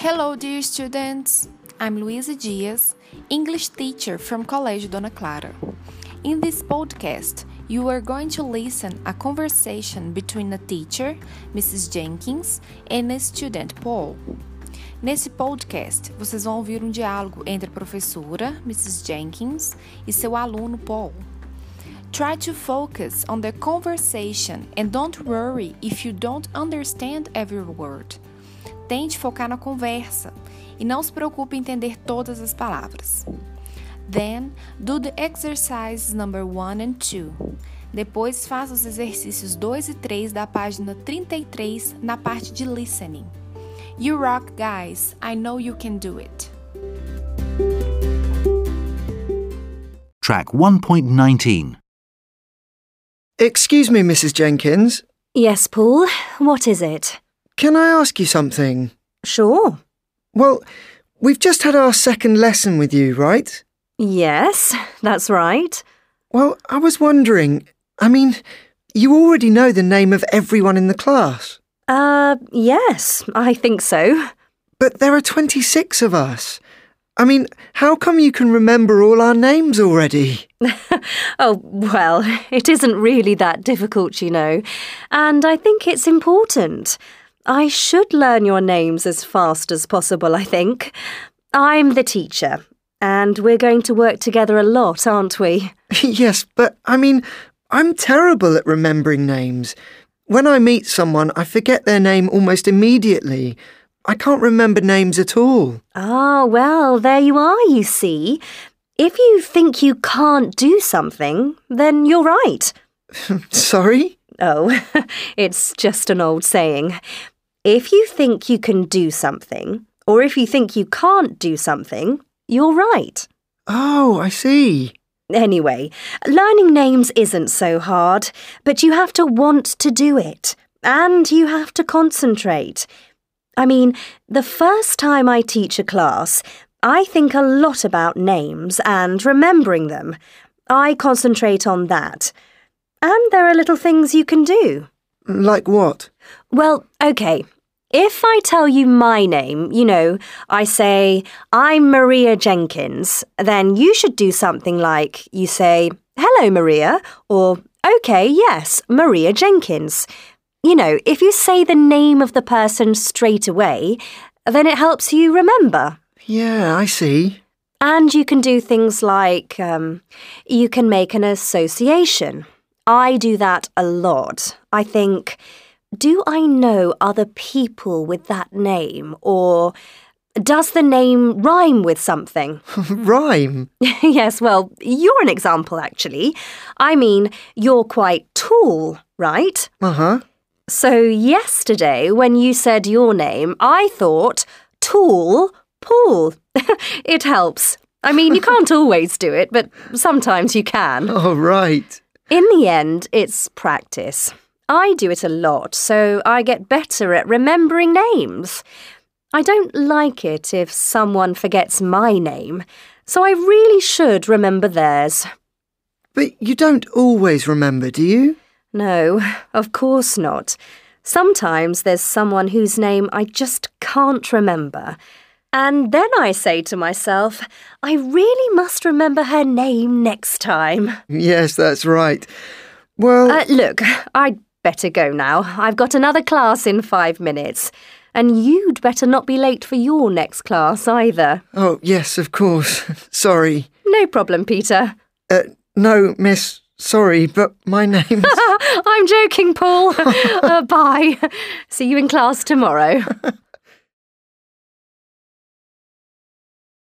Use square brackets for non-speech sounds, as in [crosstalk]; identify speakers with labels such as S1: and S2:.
S1: Hello, dear students. I'm Luisa Dias, English teacher from Colégio Dona Clara. In this podcast, you are going to listen a conversation between a teacher, Mrs. Jenkins, and a student, Paul. Nesse podcast, vocês vão ouvir um diálogo entre a professora, Mrs. Jenkins, e seu aluno, Paul. Try to focus on the conversation and don't worry if you don't understand every word. Tente focar na conversa e não se preocupe em entender todas as palavras. Then, do the exercises number 1 and 2. Depois, faça os exercícios 2 e 3 da página 33 na parte de listening. You rock, guys! I know you can do it.
S2: Track 1.19.
S3: Excuse me, Mrs. Jenkins.
S4: Yes, Paul. What is it?
S3: Can I ask you something?
S4: Sure.
S3: Well, we've just had our second lesson with you, right?
S4: Yes, that's right.
S3: Well, I was wondering, I mean, you already know the name of everyone in the class,
S4: Uh, yes, I think so.
S3: but there are 26 of us. I mean, how come you can remember all our names already? [laughs]
S4: Oh, well, [laughs] it isn't really that difficult, you know. And I think it's important. I should learn your names as fast as possible, I think. I'm the teacher, and we're going to work together a lot, aren't we? [laughs]
S3: yes, but I mean, I'm terrible at remembering names. When I meet someone, I forget their name almost immediately. I can't remember names at all.
S4: Ah, well, there you are, you see. If you think you can't do something, then you're right. [laughs]
S3: Sorry?
S4: Oh, [laughs] it's just an old saying. If you think you can do something, or if you think you can't do something, you're right.
S3: Oh, I see.
S4: Anyway, learning names isn't so hard, but you have to want to do it, and you have to concentrate. I mean, the first time I teach a class, I think a lot about names and remembering them. I concentrate on that. And there are little things you can do.
S3: Like what?
S4: Well, okay. If I tell you my name, you know, I say, I'm Maria Jenkins, then you should do something like you say, Hello, Maria, or OK, yes, Maria Jenkins. You know, if you say the name of the person straight away, then it helps you remember.
S3: Yeah, I see.
S4: And you can do things like um, you can make an association. I do that a lot. I think, do I know other people with that name? Or does the name rhyme with something? [laughs]
S3: Rhyme.
S4: yes, well, you're an example, actually. I mean, you're quite tall, right?
S3: Uh huh.
S4: So, yesterday, when you said your name, I thought, tall Paul. [laughs] it helps. I mean, you can't [laughs] always do it, but sometimes you can.
S3: Oh, right.
S4: In the end, it's practice. I do it a lot, so I get better at remembering names. I don't like it if someone forgets my name, so I really should remember theirs.
S3: But you don't always remember, do you?
S4: No, of course not. Sometimes there's someone whose name I just can't remember. And then I say to myself, I really must remember her name next time.
S3: Yes, that's right. Well,
S4: Uh, look, I'd better go now. I've got another class in five minutes. And you'd better not be late for your next class either.
S3: oh, yes, of course. [laughs] Sorry.
S4: No problem, Peter.
S3: Uh, no, miss, sorry, but my name's. [laughs]
S4: I'm joking, Paul. [laughs] uh, bye. See you in class tomorrow.